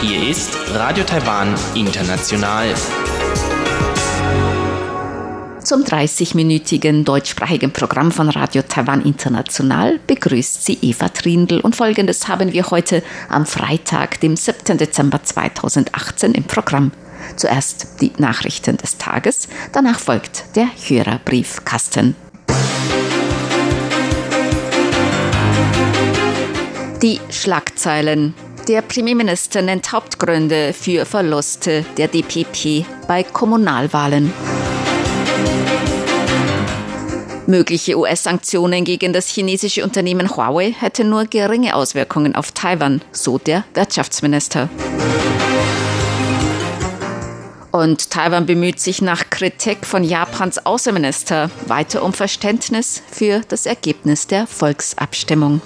Hier ist Radio Taiwan International. Zum 30-minütigen deutschsprachigen Programm von Radio Taiwan International begrüßt sie Eva Trindl und folgendes haben wir heute am Freitag, dem 7. Dezember 2018 im Programm. Zuerst die Nachrichten des Tages, danach folgt der Hörerbriefkasten. Die Schlagzeilen. Der Premierminister nennt Hauptgründe für Verluste der DPP bei Kommunalwahlen. Mögliche US-Sanktionen gegen das chinesische Unternehmen Huawei hätten nur geringe Auswirkungen auf Taiwan, so der Wirtschaftsminister. Und Taiwan bemüht sich nach Kritik von Japans Außenminister weiter um Verständnis für das Ergebnis der Volksabstimmung.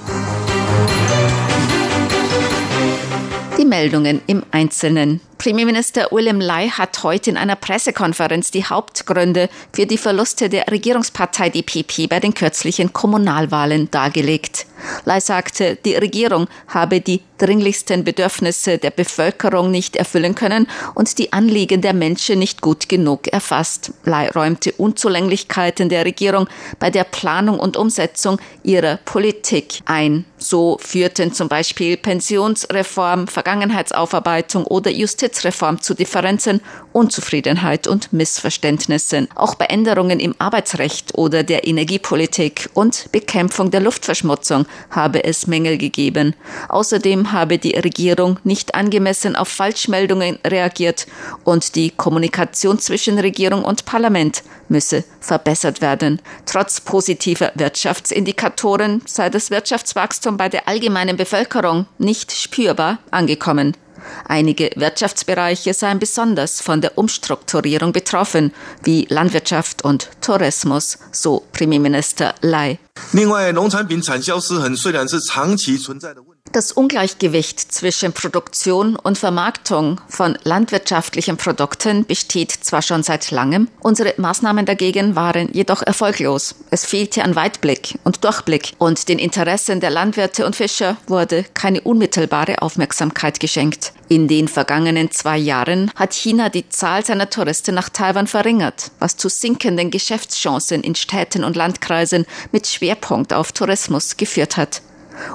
Meldungen im Einzelnen. Premierminister William Lai hat heute in einer Pressekonferenz die Hauptgründe für die Verluste der Regierungspartei DPP bei den kürzlichen Kommunalwahlen dargelegt. Lai sagte, die Regierung habe die dringlichsten Bedürfnisse der Bevölkerung nicht erfüllen können und die Anliegen der Menschen nicht gut genug erfasst. Lai räumte Unzulänglichkeiten der Regierung bei der Planung und Umsetzung ihrer Politik ein. So führten zum Beispiel Pensionsreform, Vergangenheitsaufarbeitung oder Justiz Justizreform zu Differenzen, Unzufriedenheit und Missverständnissen. Auch bei Änderungen im Arbeitsrecht oder der Energiepolitik und Bekämpfung der Luftverschmutzung habe es Mängel gegeben. Außerdem habe die Regierung nicht angemessen auf Falschmeldungen reagiert und die Kommunikation zwischen Regierung und Parlament müsse verbessert werden. Trotz positiver Wirtschaftsindikatoren sei das Wirtschaftswachstum bei der allgemeinen Bevölkerung nicht spürbar angekommen. Einige Wirtschaftsbereiche seien besonders von der Umstrukturierung betroffen, wie Landwirtschaft und Tourismus, so Premierminister Lai. 另外，农产品产销失衡虽然是长期存在的问题。 Das Ungleichgewicht zwischen Produktion und Vermarktung von landwirtschaftlichen Produkten besteht zwar schon seit langem, unsere Maßnahmen dagegen waren jedoch erfolglos. Es fehlte an Weitblick und Durchblick und den Interessen der Landwirte und Fischer wurde keine unmittelbare Aufmerksamkeit geschenkt. In den vergangenen zwei Jahren hat China die Zahl seiner Touristen nach Taiwan verringert, was zu sinkenden Geschäftschancen in Städten und Landkreisen mit Schwerpunkt auf Tourismus geführt hat.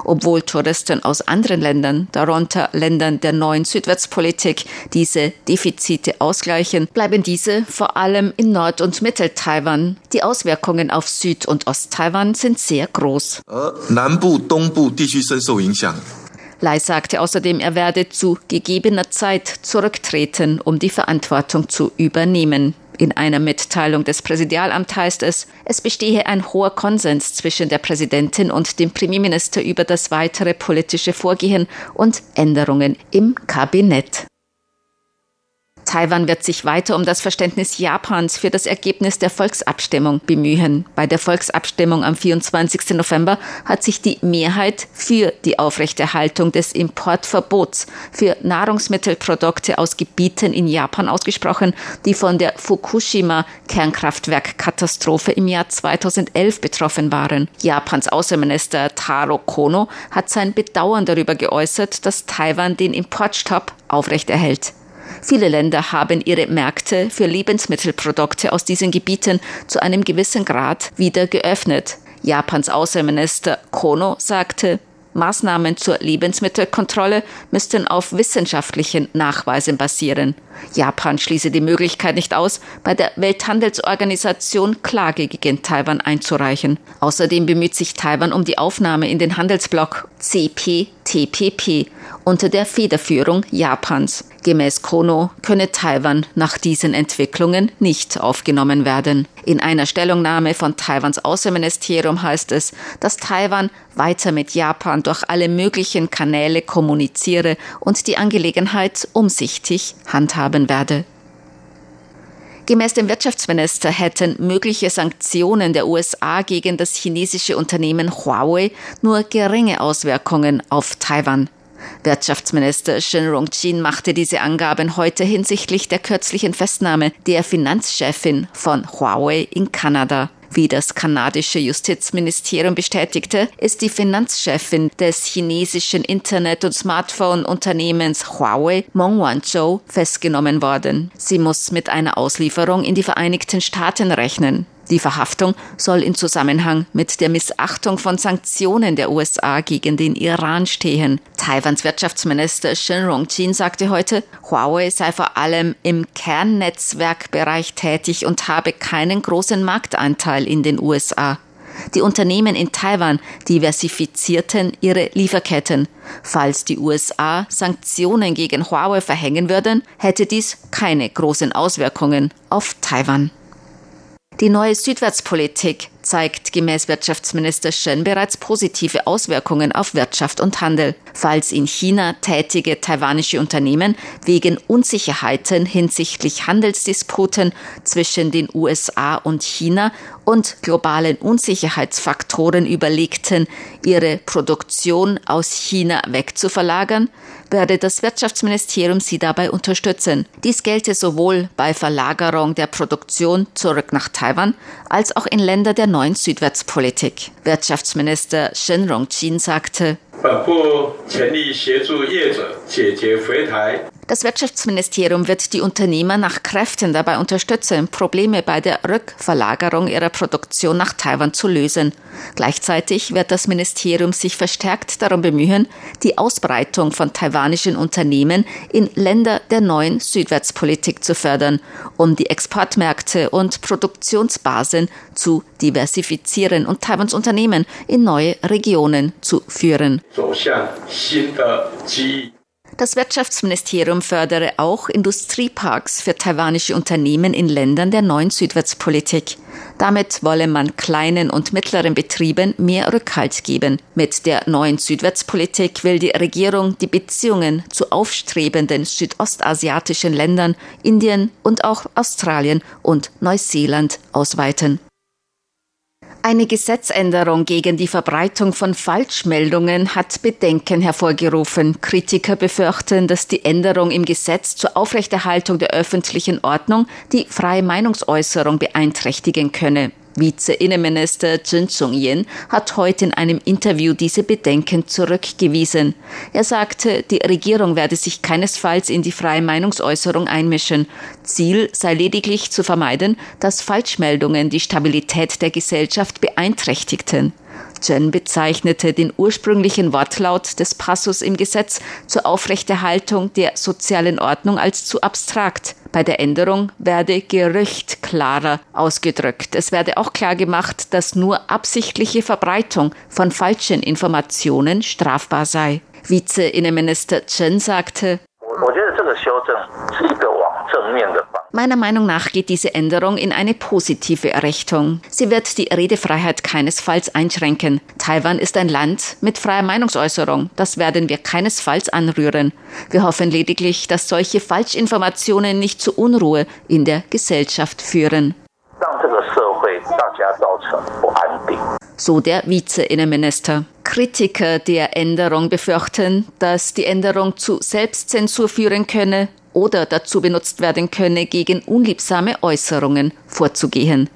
Obwohl Touristen aus anderen Ländern, darunter Ländern der neuen Südwärtspolitik, diese Defizite ausgleichen, bleiben diese vor allem in Nord- und Mittel-Taiwan. Die Auswirkungen auf Süd- und Ost-Taiwan sind sehr groß. Lai sagte außerdem, er werde zu gegebener Zeit zurücktreten, um die Verantwortung zu übernehmen. In einer Mitteilung des Präsidialamts heißt es, es bestehe ein hoher Konsens zwischen der Präsidentin und dem Premierminister über das weitere politische Vorgehen und Änderungen im Kabinett. Taiwan wird sich weiter um das Verständnis Japans für das Ergebnis der Volksabstimmung bemühen. Bei der Volksabstimmung am 24. November hat sich die Mehrheit für die Aufrechterhaltung des Importverbots für Nahrungsmittelprodukte aus Gebieten in Japan ausgesprochen, die von der Fukushima Kernkraftwerkkatastrophe im Jahr 2011 betroffen waren. Japans Außenminister Taro Kono hat sein Bedauern darüber geäußert, dass Taiwan den Importstopp aufrechterhält. Viele Länder haben ihre Märkte für Lebensmittelprodukte aus diesen Gebieten zu einem gewissen Grad wieder geöffnet. Japans Außenminister Kono sagte, Maßnahmen zur Lebensmittelkontrolle müssten auf wissenschaftlichen Nachweisen basieren. Japan schließe die Möglichkeit nicht aus, bei der Welthandelsorganisation Klage gegen Taiwan einzureichen. Außerdem bemüht sich Taiwan um die Aufnahme in den Handelsblock CPTPP unter der Federführung Japans. Gemäß Kono könne Taiwan nach diesen Entwicklungen nicht aufgenommen werden. In einer Stellungnahme von Taiwans Außenministerium heißt es, dass Taiwan weiter mit Japan durch alle möglichen Kanäle kommuniziere und die Angelegenheit umsichtig handhaben werde. Gemäß dem Wirtschaftsminister hätten mögliche Sanktionen der USA gegen das chinesische Unternehmen Huawei nur geringe Auswirkungen auf Taiwan. Wirtschaftsminister Shin Rong-jin machte diese Angaben heute hinsichtlich der kürzlichen Festnahme der Finanzchefin von Huawei in Kanada. Wie das kanadische Justizministerium bestätigte, ist die Finanzchefin des chinesischen Internet- und Smartphone-Unternehmens Huawei, Meng Wanzhou, festgenommen worden. Sie muss mit einer Auslieferung in die Vereinigten Staaten rechnen. Die Verhaftung soll in Zusammenhang mit der Missachtung von Sanktionen der USA gegen den Iran stehen. Taiwans Wirtschaftsminister Shin Rong-jin sagte heute, Huawei sei vor allem im Kernnetzwerkbereich tätig und habe keinen großen Marktanteil in den USA. Die Unternehmen in Taiwan diversifizierten ihre Lieferketten. Falls die USA Sanktionen gegen Huawei verhängen würden, hätte dies keine großen Auswirkungen auf Taiwan. Die neue Südwärtspolitik zeigt gemäß Wirtschaftsminister Shen bereits positive Auswirkungen auf Wirtschaft und Handel. Falls in China tätige taiwanische Unternehmen wegen Unsicherheiten hinsichtlich Handelsdisputen zwischen den USA und China und globalen Unsicherheitsfaktoren überlegten, ihre Produktion aus China wegzuverlagern, werde das Wirtschaftsministerium sie dabei unterstützen. Dies gelte sowohl bei Verlagerung der Produktion zurück nach Taiwan als auch in Länder der neuen Südwärtspolitik. Wirtschaftsminister Shen Rongqin sagte, das Wirtschaftsministerium wird die Unternehmer nach Kräften dabei unterstützen, Probleme bei der Rückverlagerung ihrer Produktion nach Taiwan zu lösen. Gleichzeitig wird das Ministerium sich verstärkt darum bemühen, die Ausbreitung von taiwanischen Unternehmen in Länder der neuen Südwärtspolitik zu fördern, um die Exportmärkte und Produktionsbasen zu diversifizieren und Taiwans Unternehmen in neue Regionen zu führen. Das Wirtschaftsministerium fördere auch Industrieparks für taiwanische Unternehmen in Ländern der neuen Südwärtspolitik. Damit wolle man kleinen und mittleren Betrieben mehr Rückhalt geben. Mit der neuen Südwärtspolitik will die Regierung die Beziehungen zu aufstrebenden südostasiatischen Ländern, Indien und auch Australien und Neuseeland ausweiten. Eine Gesetzänderung gegen die Verbreitung von Falschmeldungen hat Bedenken hervorgerufen. Kritiker befürchten, dass die Änderung im Gesetz zur Aufrechterhaltung der öffentlichen Ordnung die freie Meinungsäußerung beeinträchtigen könne. Vize-Innenminister Chen Zhong-yen hat heute in einem Interview diese Bedenken zurückgewiesen. Er sagte, die Regierung werde sich keinesfalls in die freie Meinungsäußerung einmischen. Ziel sei lediglich zu vermeiden, dass Falschmeldungen die Stabilität der Gesellschaft beeinträchtigten. Chen bezeichnete den ursprünglichen Wortlaut des Passus im Gesetz zur Aufrechterhaltung der sozialen Ordnung als zu abstrakt. Bei der Änderung werde Gerücht klarer ausgedrückt. Es werde auch klar gemacht, dass nur absichtliche Verbreitung von falschen Informationen strafbar sei. Vize-Innenminister Chen sagte, Meiner Meinung nach geht diese Änderung in eine positive Richtung. Sie wird die Redefreiheit keinesfalls einschränken. Taiwan ist ein Land mit freier Meinungsäußerung. Das werden wir keinesfalls anrühren. Wir hoffen lediglich, dass solche Falschinformationen nicht zu Unruhe in der Gesellschaft führen. So der Vize-Innenminister. Kritiker der Änderung befürchten, dass die Änderung zu Selbstzensur führen könne oder dazu benutzt werden könne, gegen unliebsame Äußerungen vorzugehen.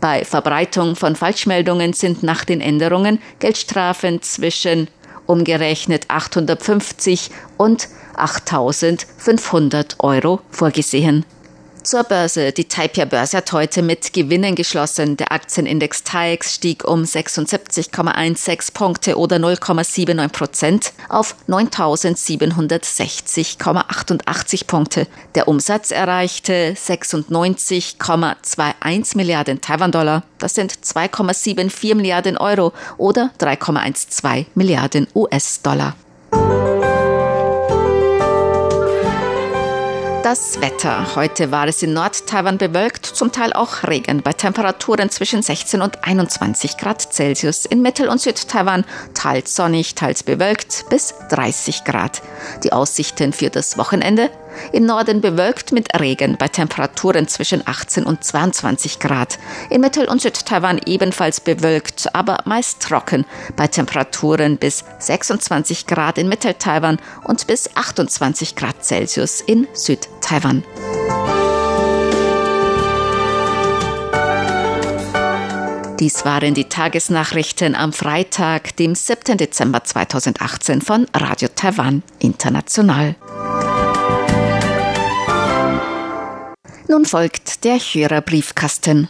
Bei Verbreitung von Falschmeldungen sind nach den Änderungen Geldstrafen zwischen umgerechnet 850 und 8500 Euro vorgesehen. Zur Börse. Die Taipei-Börse hat heute mit Gewinnen geschlossen. Der Aktienindex TAIEX stieg um 76,16 Punkte oder 0,79 Prozent auf 9.760,88 Punkte. Der Umsatz erreichte 96,21 Milliarden Taiwan-Dollar. Das sind 2,74 Milliarden Euro oder 3,12 Milliarden US-Dollar. Das Wetter. Heute war es in Nord-Taiwan bewölkt, zum Teil auch Regen, bei Temperaturen zwischen 16 und 21 Grad Celsius. In Mittel- und Süd-Taiwan teils sonnig, teils bewölkt bis 30 Grad. Die Aussichten für das Wochenende im Norden bewölkt mit Regen bei Temperaturen zwischen 18 und 22 Grad. In Mittel- und Südtaiwan ebenfalls bewölkt, aber meist trocken bei Temperaturen bis 26 Grad in Mitteltaiwan und bis 28 Grad Celsius in Südtaiwan. Dies waren die Tagesnachrichten am Freitag, dem 7. Dezember 2018 von Radio Taiwan International. Nun folgt der Hörerbriefkasten.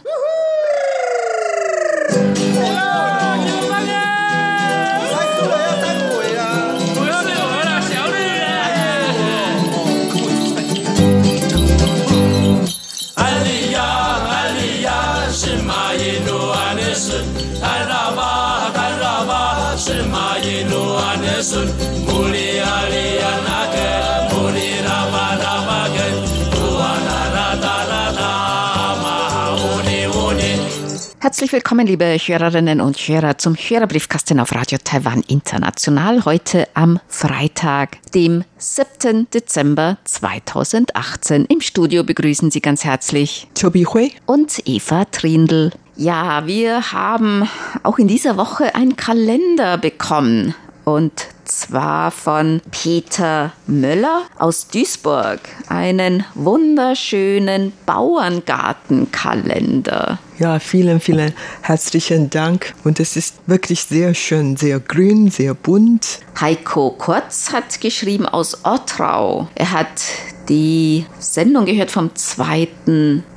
Herzlich willkommen, liebe Hörerinnen und Hörer, zum Hörerbriefkasten auf Radio Taiwan International. Heute am Freitag, dem 7. Dezember 2018. Im Studio begrüßen Sie ganz herzlich Chobi Hui und Eva Trindl. Ja, wir haben auch in dieser Woche einen Kalender bekommen. Und zwar von Peter Möller aus Duisburg. Einen wunderschönen Bauerngartenkalender. Ja, vielen, vielen herzlichen Dank. Und es ist wirklich sehr schön, sehr grün, sehr bunt. Heiko Kurz hat geschrieben aus Ottrau. Er hat die Sendung gehört vom 2.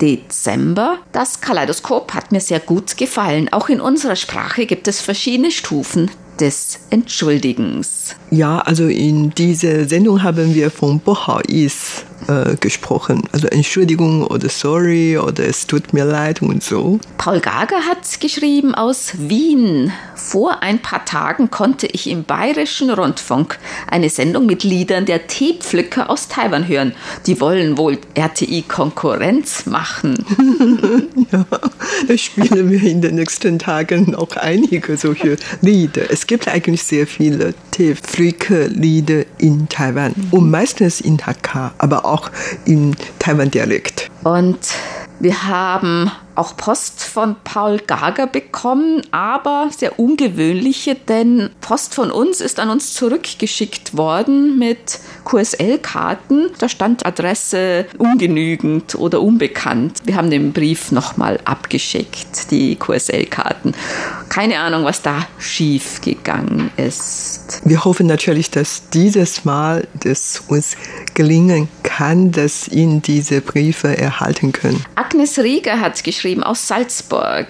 Dezember. Das Kaleidoskop hat mir sehr gut gefallen. Auch in unserer Sprache gibt es verschiedene Stufen des Entschuldigens. Ja, also in dieser Sendung haben wir von Bohais äh, gesprochen. Also Entschuldigung oder sorry oder es tut mir leid und so. Paul Gager hat geschrieben aus Wien. Vor ein paar Tagen konnte ich im Bayerischen Rundfunk eine Sendung mit Liedern der Teepflücker aus Taiwan hören. Die wollen wohl RTI Konkurrenz machen. ja, da spielen wir in den nächsten Tagen noch einige solche Lieder. Es gibt eigentlich sehr viele Teepflücker-Lieder in Taiwan und meistens in Hakka, aber auch im Taiwan-Dialekt. Und wir haben auch Post von Paul Gager bekommen, aber sehr ungewöhnliche, denn Post von uns ist an uns zurückgeschickt worden mit QSL-Karten. Da stand Adresse ungenügend oder unbekannt. Wir haben den Brief nochmal abgeschickt, die QSL-Karten. Keine Ahnung, was da schief gegangen ist. Wir hoffen natürlich, dass dieses Mal das uns gelingen kann, dass Ihnen diese Briefe erhalten können. Agnes Rieger hat geschrieben, geschrieben aus Salzburg.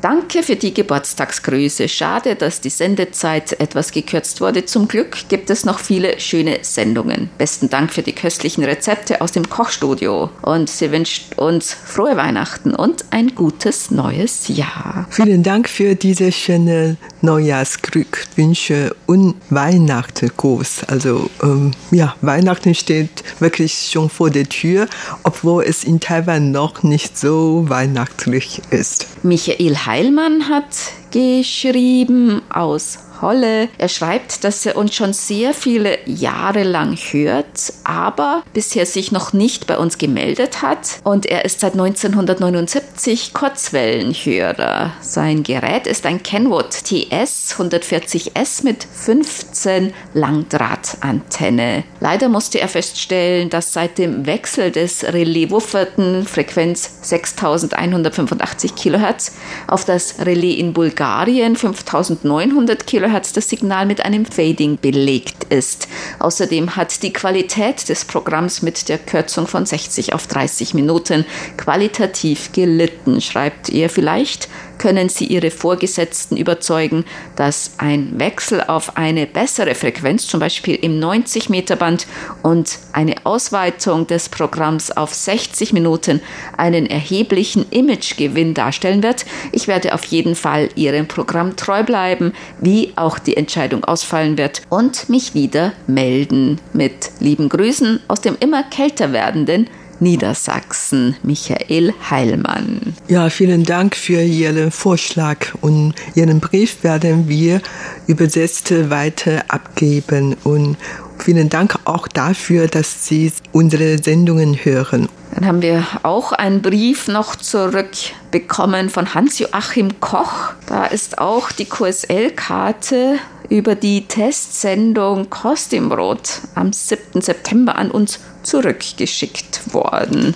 Danke für die Geburtstagsgrüße. Schade, dass die Sendezeit etwas gekürzt wurde. Zum Glück gibt es noch viele schöne Sendungen. Besten Dank für die köstlichen Rezepte aus dem Kochstudio. Und sie wünscht uns frohe Weihnachten und ein gutes neues Jahr. Vielen Dank für diese schönen Neujahrsglückwünsche und Weihnachtsgruß. Also ähm, ja, Weihnachten steht wirklich schon vor der Tür, obwohl es in Taiwan noch nicht so Weihnachten weihnachtlich ist. Michael Heilmann hat geschrieben aus Holle. Er schreibt, dass er uns schon sehr viele Jahre lang hört, aber bisher sich noch nicht bei uns gemeldet hat. Und er ist seit 1979 Kurzwellenhörer. Sein Gerät ist ein Kenwood TS 140S mit 15 Langdrahtantenne. Leider musste er feststellen, dass seit dem Wechsel des Relais Wufferten Frequenz 6185 kHz auf das Relais in Bulgarien 5900 kHz Kilohertz das Signal mit einem Fading belegt ist. Außerdem hat die Qualität des Programms mit der Kürzung von 60 auf 30 Minuten qualitativ gelitten, schreibt er vielleicht können Sie Ihre Vorgesetzten überzeugen, dass ein Wechsel auf eine bessere Frequenz, zum Beispiel im 90 Meter Band und eine Ausweitung des Programms auf 60 Minuten einen erheblichen Imagegewinn darstellen wird. Ich werde auf jeden Fall Ihrem Programm treu bleiben, wie auch die Entscheidung ausfallen wird und mich wieder melden. Mit lieben Grüßen aus dem immer kälter werdenden Niedersachsen, Michael Heilmann. Ja, vielen Dank für Ihren Vorschlag und Ihren Brief werden wir übersetzt weiter abgeben und vielen Dank auch dafür, dass Sie unsere Sendungen hören. Dann haben wir auch einen Brief noch zurückbekommen von Hans-Joachim Koch. Da ist auch die QSL-Karte über die Testsendung Kostimbrot am 7. September an uns zurückgeschickt worden.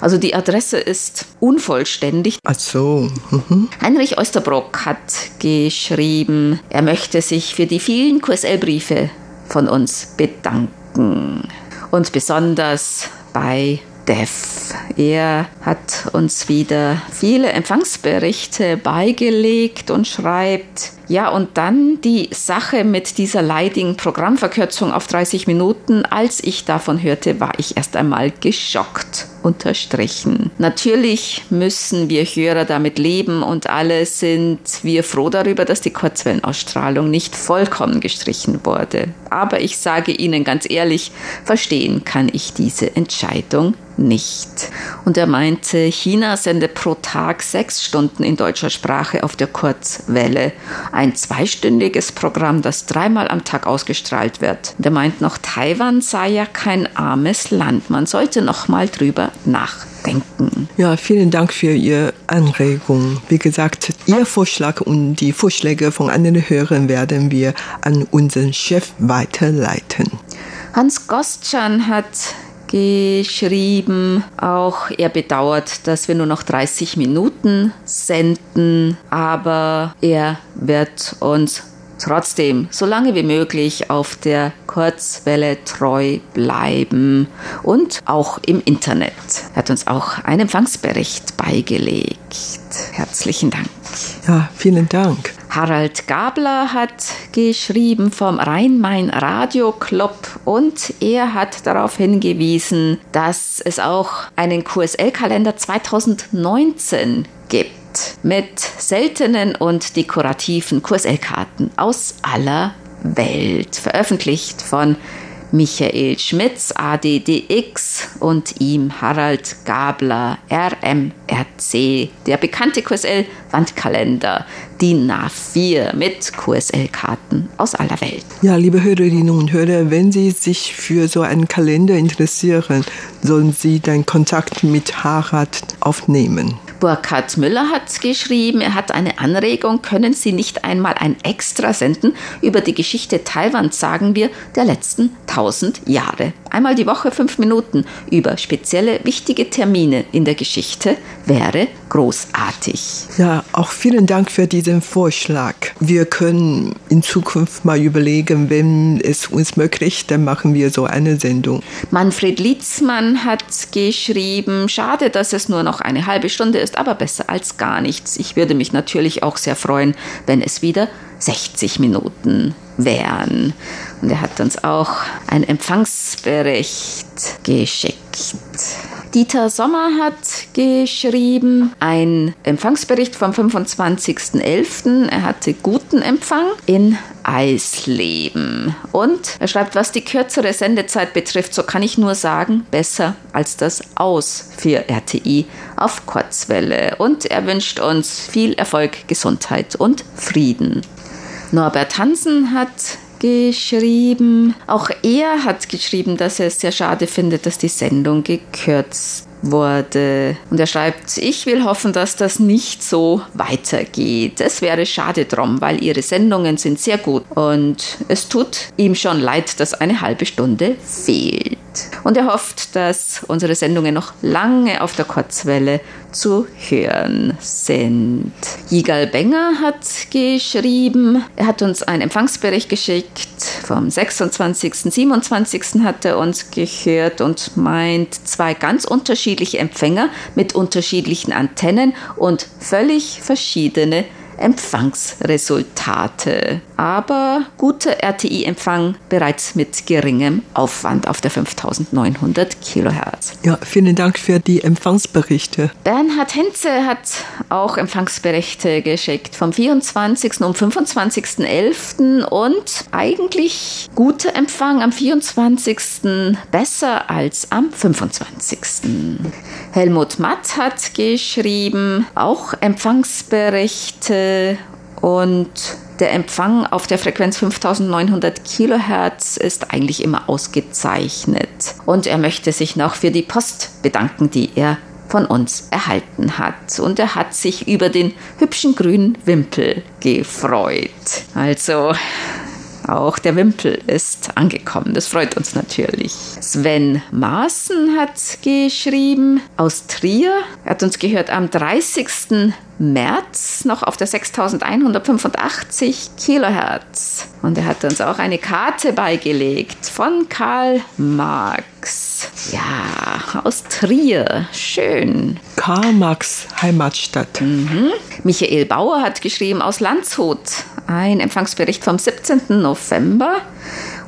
Also die Adresse ist unvollständig. Ach so. Mhm. Heinrich Oesterbrock hat geschrieben, er möchte sich für die vielen QSL-Briefe von uns bedanken. Und besonders bei Dev. Er hat uns wieder viele Empfangsberichte beigelegt und schreibt, ja, und dann die Sache mit dieser leidigen Programmverkürzung auf 30 Minuten. Als ich davon hörte, war ich erst einmal geschockt. Unterstrichen. Natürlich müssen wir Hörer damit leben und alle sind wir froh darüber, dass die Kurzwellenausstrahlung nicht vollkommen gestrichen wurde. Aber ich sage Ihnen ganz ehrlich, verstehen kann ich diese Entscheidung nicht. Und er meinte, China sende pro Tag sechs Stunden in deutscher Sprache auf der Kurzwelle ein zweistündiges Programm, das dreimal am Tag ausgestrahlt wird. Der meint noch, Taiwan sei ja kein armes Land. Man sollte noch mal drüber nachdenken. Ja, vielen Dank für Ihre Anregung. Wie gesagt, Ihr Vorschlag und die Vorschläge von anderen Hörern werden wir an unseren Chef weiterleiten. Hans Gostschan hat geschrieben. Auch er bedauert, dass wir nur noch 30 Minuten senden, aber er wird uns trotzdem so lange wie möglich auf der Kurzwelle treu bleiben und auch im Internet. Er hat uns auch einen Empfangsbericht beigelegt. Herzlichen Dank. Ja, vielen Dank. Harald Gabler hat geschrieben vom Rhein-Main Radio Club und er hat darauf hingewiesen, dass es auch einen QSL-Kalender 2019 gibt mit seltenen und dekorativen QSL-Karten aus aller Welt, veröffentlicht von Michael Schmitz, ADDX und ihm Harald Gabler, RMRC, der bekannte QSL-Wandkalender, DIN A4 mit QSL-Karten aus aller Welt. Ja, liebe Hörerinnen und Hörer, wenn Sie sich für so einen Kalender interessieren, sollen Sie den Kontakt mit Harald aufnehmen. Burkhard Müller hat geschrieben, er hat eine Anregung, können Sie nicht einmal ein Extra senden über die Geschichte Taiwans, sagen wir, der letzten tausend Jahre. Einmal die Woche fünf Minuten über spezielle wichtige Termine in der Geschichte wäre großartig. Ja, auch vielen Dank für diesen Vorschlag. Wir können in Zukunft mal überlegen, wenn es uns möglich, dann machen wir so eine Sendung. Manfred Lietzmann hat geschrieben, schade, dass es nur noch eine halbe Stunde ist, aber besser als gar nichts. Ich würde mich natürlich auch sehr freuen, wenn es wieder 60 Minuten wären. Und er hat uns auch einen Empfangsbericht geschickt. Dieter Sommer hat geschrieben, ein Empfangsbericht vom 25.11. Er hatte guten Empfang in Eisleben. Und er schreibt, was die kürzere Sendezeit betrifft, so kann ich nur sagen, besser als das Aus für RTI auf Kurzwelle. Und er wünscht uns viel Erfolg, Gesundheit und Frieden. Norbert Hansen hat geschrieben. Auch er hat geschrieben, dass er es sehr schade findet, dass die Sendung gekürzt wurde. Und er schreibt, ich will hoffen, dass das nicht so weitergeht. Es wäre schade drum, weil ihre Sendungen sind sehr gut und es tut ihm schon leid, dass eine halbe Stunde fehlt. Und er hofft, dass unsere Sendungen noch lange auf der Kurzwelle zu hören sind. Jigal Benger hat geschrieben, er hat uns einen Empfangsbericht geschickt. Vom 26., 27. hat er uns gehört und meint zwei ganz unterschiedliche Empfänger mit unterschiedlichen Antennen und völlig verschiedene Empfangsresultate. Aber guter RTI-Empfang bereits mit geringem Aufwand auf der 5900 Kilohertz. Ja, vielen Dank für die Empfangsberichte. Bernhard Henze hat auch Empfangsberichte geschickt vom 24. und 25.11. und eigentlich guter Empfang am 24. besser als am 25. Helmut Matt hat geschrieben, auch Empfangsberichte und der Empfang auf der Frequenz 5900 Kilohertz ist eigentlich immer ausgezeichnet. Und er möchte sich noch für die Post bedanken, die er von uns erhalten hat. Und er hat sich über den hübschen grünen Wimpel gefreut. Also Auch der Wimpel ist angekommen. Das freut uns natürlich. Sven Maaßen hat geschrieben aus Trier. Er hat uns gehört am 30. März noch auf der 6185 Kilohertz. Und er hat uns auch eine Karte beigelegt von Karl Marx. Ja, aus Trier. Schön. Karl Marx Heimatstadt. Mhm. Michael Bauer hat geschrieben aus Landshut. Ein Empfangsbericht vom 17. November.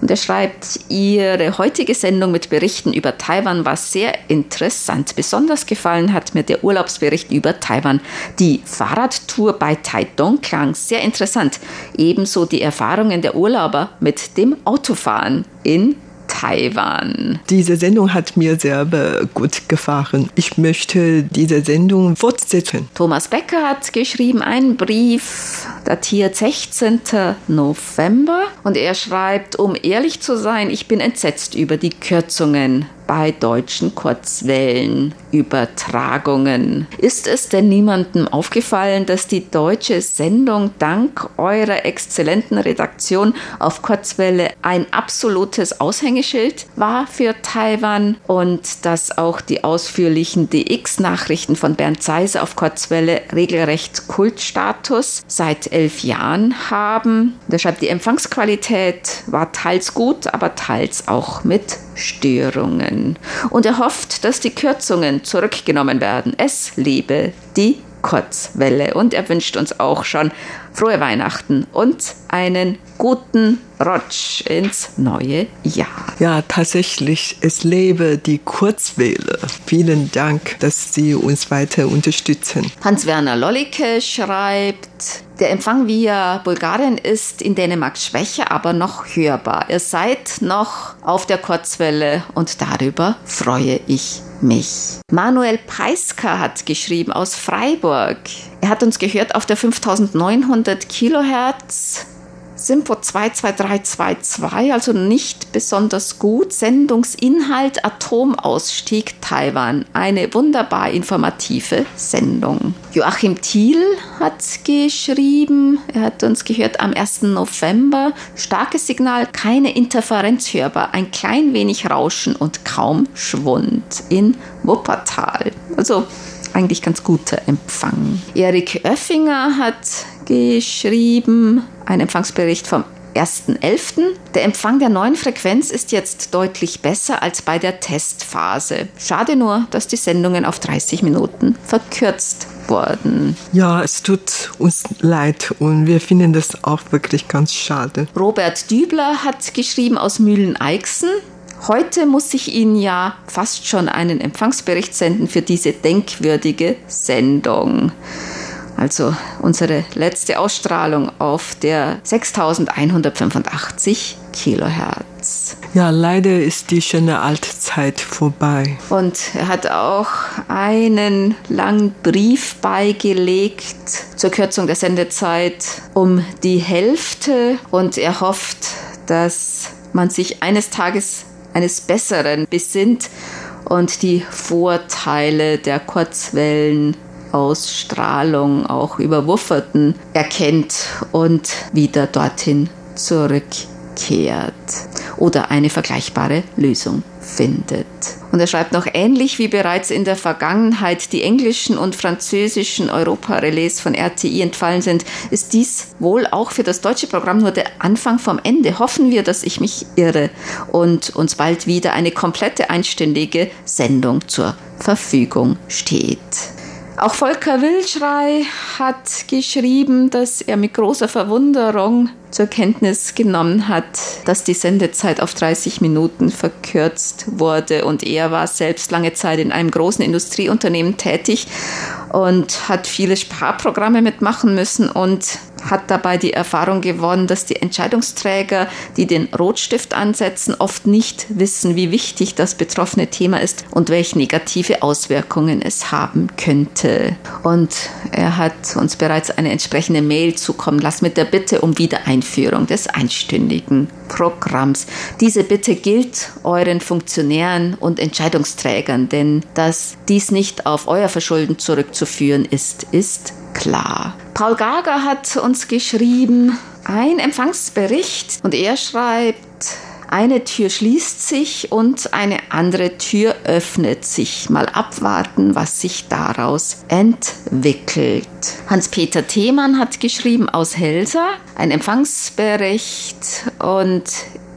Und er schreibt, Ihre heutige Sendung mit Berichten über Taiwan war sehr interessant. Besonders gefallen hat mir der Urlaubsbericht über Taiwan. Die Fahrradtour bei Taidong klang sehr interessant. Ebenso die Erfahrungen der Urlauber mit dem Autofahren in Taiwan. Diese Sendung hat mir sehr gut gefallen. Ich möchte diese Sendung fortsetzen. Thomas Becker hat geschrieben einen Brief, datiert 16. November. Und er schreibt, um ehrlich zu sein, ich bin entsetzt über die Kürzungen bei deutschen Kurzwellenübertragungen. Ist es denn niemandem aufgefallen, dass die deutsche Sendung dank eurer exzellenten Redaktion auf Kurzwelle ein absolutes Aushängeschild war für Taiwan und dass auch die ausführlichen DX-Nachrichten von Bernd Seiser auf Kurzwelle regelrecht Kultstatus seit elf Jahren haben? Schreibt, die Empfangsqualität war teils gut, aber teils auch mit Störungen. Und er hofft, dass die Kürzungen zurückgenommen werden. Es lebe die Kurzwelle. Und er wünscht uns auch schon frohe Weihnachten und einen guten Rutsch ins neue Jahr. Ja, tatsächlich, es lebe die Kurzwelle. Vielen Dank, dass Sie uns weiter unterstützen. Hans-Werner Lollicke schreibt, der Empfang via Bulgarien ist in Dänemark schwächer, aber noch hörbar. Ihr seid noch auf der Kurzwelle und darüber freue ich mich. Manuel Preiska hat geschrieben aus Freiburg. Er hat uns gehört auf der 5900 Kilohertz Simpo 22322, also nicht besonders gut. Sendungsinhalt Atomausstieg Taiwan. Eine wunderbar informative Sendung. Joachim Thiel hat geschrieben, er hat uns gehört am 1. November. Starkes Signal, keine Interferenz hörbar, ein klein wenig Rauschen und kaum Schwund in Wuppertal. Also eigentlich ganz guter Empfang. Erik Oeffinger hat geschrieben, ein Empfangsbericht vom 1.11. Der Empfang der neuen Frequenz ist jetzt deutlich besser als bei der Testphase. Schade nur, dass die Sendungen auf 30 Minuten verkürzt wurden. Ja, es tut uns leid und wir finden das auch wirklich ganz schade. Robert Dübler hat geschrieben aus Mühlen-Eichsen. Heute muss ich Ihnen ja fast schon einen Empfangsbericht senden für diese denkwürdige Sendung. Also unsere letzte Ausstrahlung auf der 6185 Kilohertz. Ja, leider ist die schöne Altzeit vorbei. Und er hat auch einen langen Brief beigelegt zur Kürzung der Sendezeit um die Hälfte und er hofft, dass man sich eines Tages eines Besseren besinnt und die Vorteile der Kurzwellenausstrahlung, auch über Wufferten, erkennt und wieder dorthin zurückkehrt oder eine vergleichbare Lösung findet. Und er schreibt noch ähnlich wie bereits in der Vergangenheit die englischen und französischen Europa-Relais von RTI entfallen sind, ist dies wohl auch für das deutsche Programm nur der Anfang vom Ende. Hoffen wir, dass ich mich irre und uns bald wieder eine komplette einstündige Sendung zur Verfügung steht. Auch Volker Wildschrei hat geschrieben, dass er mit großer Verwunderung zur Kenntnis genommen hat, dass die Sendezeit auf 30 Minuten verkürzt wurde. Und er war selbst lange Zeit in einem großen Industrieunternehmen tätig und hat viele Sparprogramme mitmachen müssen und hat dabei die Erfahrung gewonnen, dass die Entscheidungsträger, die den Rotstift ansetzen, oft nicht wissen, wie wichtig das betroffene Thema ist und welche negative Auswirkungen es haben könnte. Und er hat uns bereits eine entsprechende Mail zukommen lassen mit der Bitte um Wiedereinführung des einstündigen Programms. Diese Bitte gilt euren Funktionären und Entscheidungsträgern, denn dass dies nicht auf euer Verschulden zurückzuführen ist, ist klar. Paul Gager hat uns geschrieben, ein Empfangsbericht und er schreibt, eine Tür schließt sich und eine andere Tür öffnet sich. Mal abwarten, was sich daraus entwickelt. Hans-Peter Themann hat geschrieben aus Helsa, ein Empfangsbericht und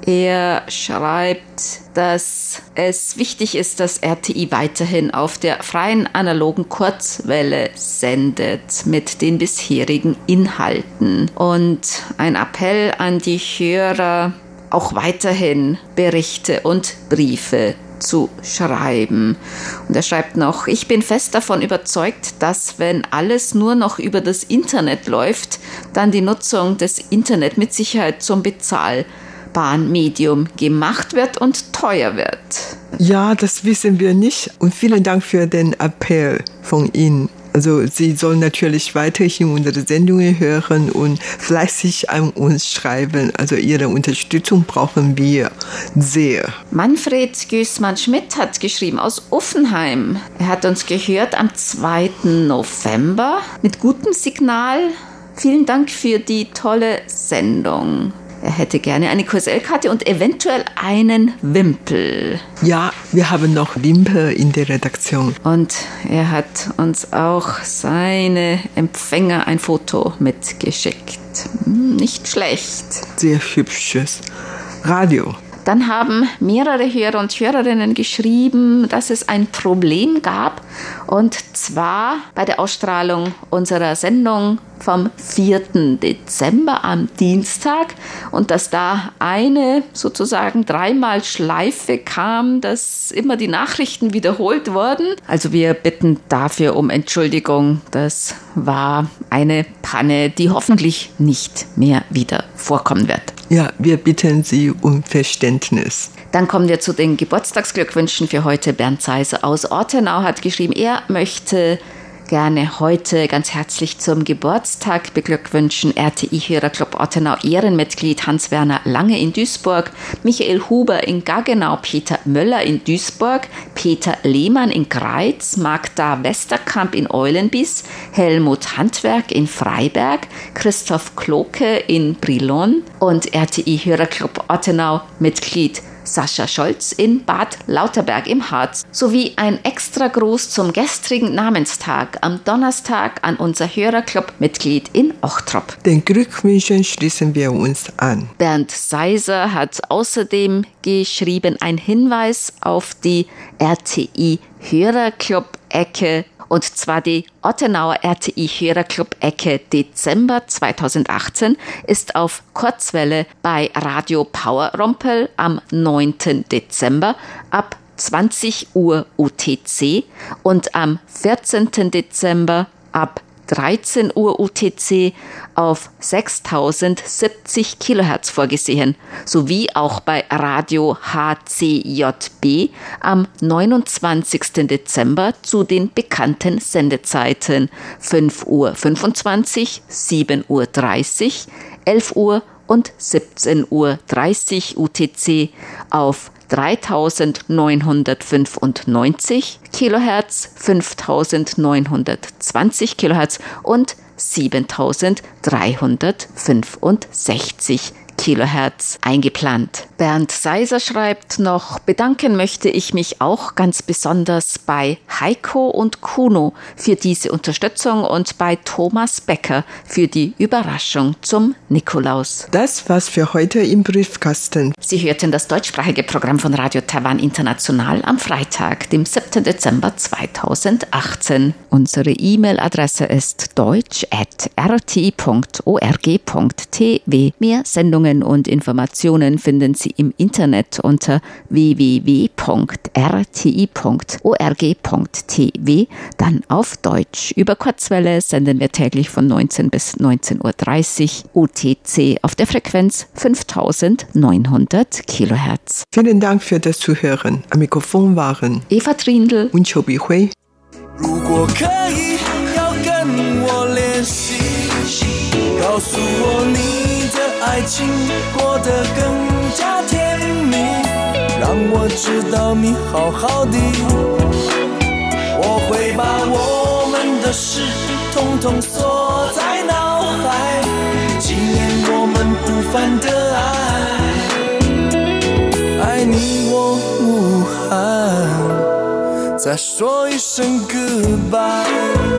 er schreibt, dass es wichtig ist, dass RTI weiterhin auf der freien analogen Kurzwelle sendet mit den bisherigen Inhalten. Und ein Appell an die Hörer, auch weiterhin Berichte und Briefe zu schreiben. Und er schreibt noch, ich bin fest davon überzeugt, dass wenn alles nur noch über das Internet läuft, dann die Nutzung des Internet mit Sicherheit zum bezahlbaren Medium gemacht wird und teuer wird. Ja, das wissen wir nicht. Und vielen Dank für den Appell von Ihnen. Also Sie sollen natürlich weiterhin unsere Sendungen hören und fleißig an uns schreiben. Also Ihre Unterstützung brauchen wir sehr. Manfred Güßmann-Schmidt hat geschrieben aus Offenheim. Er hat uns gehört am 2. November mit gutem Signal. Vielen Dank für die tolle Sendung. Er hätte gerne eine QSL-Karte und eventuell einen Wimpel. Ja, wir haben noch Wimpel in der Redaktion. Und er hat uns auch seine Empfänger ein Foto mitgeschickt. Hm, nicht schlecht. Sehr hübsches Radio. Dann haben mehrere Hörer und Hörerinnen geschrieben, dass es ein Problem gab. Und zwar bei der Ausstrahlung unserer Sendung vom 4. Dezember am Dienstag und dass da eine sozusagen dreimal Schleife kam, dass immer die Nachrichten wiederholt wurden. Also wir bitten dafür um Entschuldigung. Das war eine Panne, die hoffentlich nicht mehr wieder vorkommen wird. Ja, wir bitten Sie um Verständnis. Dann kommen wir zu den Geburtstagsglückwünschen für heute. Bernd Seiser aus Ortenau hat geschrieben, er möchte gerne heute ganz herzlich zum Geburtstag beglückwünschen. RTI-Hörerclub Ottenau Ehrenmitglied Hans-Werner Lange in Duisburg, Michael Huber in Gaggenau, Peter Möller in Duisburg, Peter Lehmann in Greiz, Magda Westerkamp in Eulenbiss, Helmut Handwerk in Freiberg, Christoph Kloke in Brilon und RTI-Hörerclub Ottenau Mitglied Sascha Scholz in Bad Lauterberg im Harz sowie ein extra Gruß zum gestrigen Namenstag am Donnerstag an unser Hörerclub-Mitglied in Ochtrop. Den Glückwünschen schließen wir uns an. Bernd Seiser hat außerdem geschrieben ein Hinweis auf die RTI Hörerclub-Ecke und zwar die Ottenauer RTI Hörerclub Ecke Dezember 2018 ist auf Kurzwelle bei Radio Power Rompel am 9. Dezember ab 20 Uhr UTC und am 14. Dezember ab 13 Uhr UTC auf 6070 Kilohertz vorgesehen, sowie auch bei Radio HCJB am 29. Dezember zu den bekannten Sendezeiten 5 Uhr 25, 7 Uhr 30, 11 Uhr und 17 Uhr 30 UTC auf 3995 Kilohertz, 5920 Kilohertz und 7365 Kilohertz eingeplant. Bernd Seiser schreibt noch, bedanken möchte ich mich auch ganz besonders bei Heiko und Kuno für diese Unterstützung und bei Thomas Becker für die Überraschung zum Nikolaus. Das war's für heute im Briefkasten. Sie hörten das deutschsprachige Programm von Radio Taiwan International am Freitag, dem 7. Dezember 2018. Unsere E-Mail-Adresse ist deutsch.rt.org.tw. Mehr Sendungen und Informationen finden Sie im Internet unter www.rti.org.tw, dann auf Deutsch. Über Kurzwelle senden wir täglich von 19 bis 19.30 Uhr UTC auf der Frequenz 5900 Kilohertz. Vielen Dank für das Zuhören. Am Mikrofon waren Eva Trindl und Chobi Hui. 如果可以，要跟我联系，告诉我你的 爱情过得更加甜蜜，让我知道你好好的，我会把我们的事统统锁在脑海，纪念我们不凡的爱，爱你我无憾。再说一声 goodbye。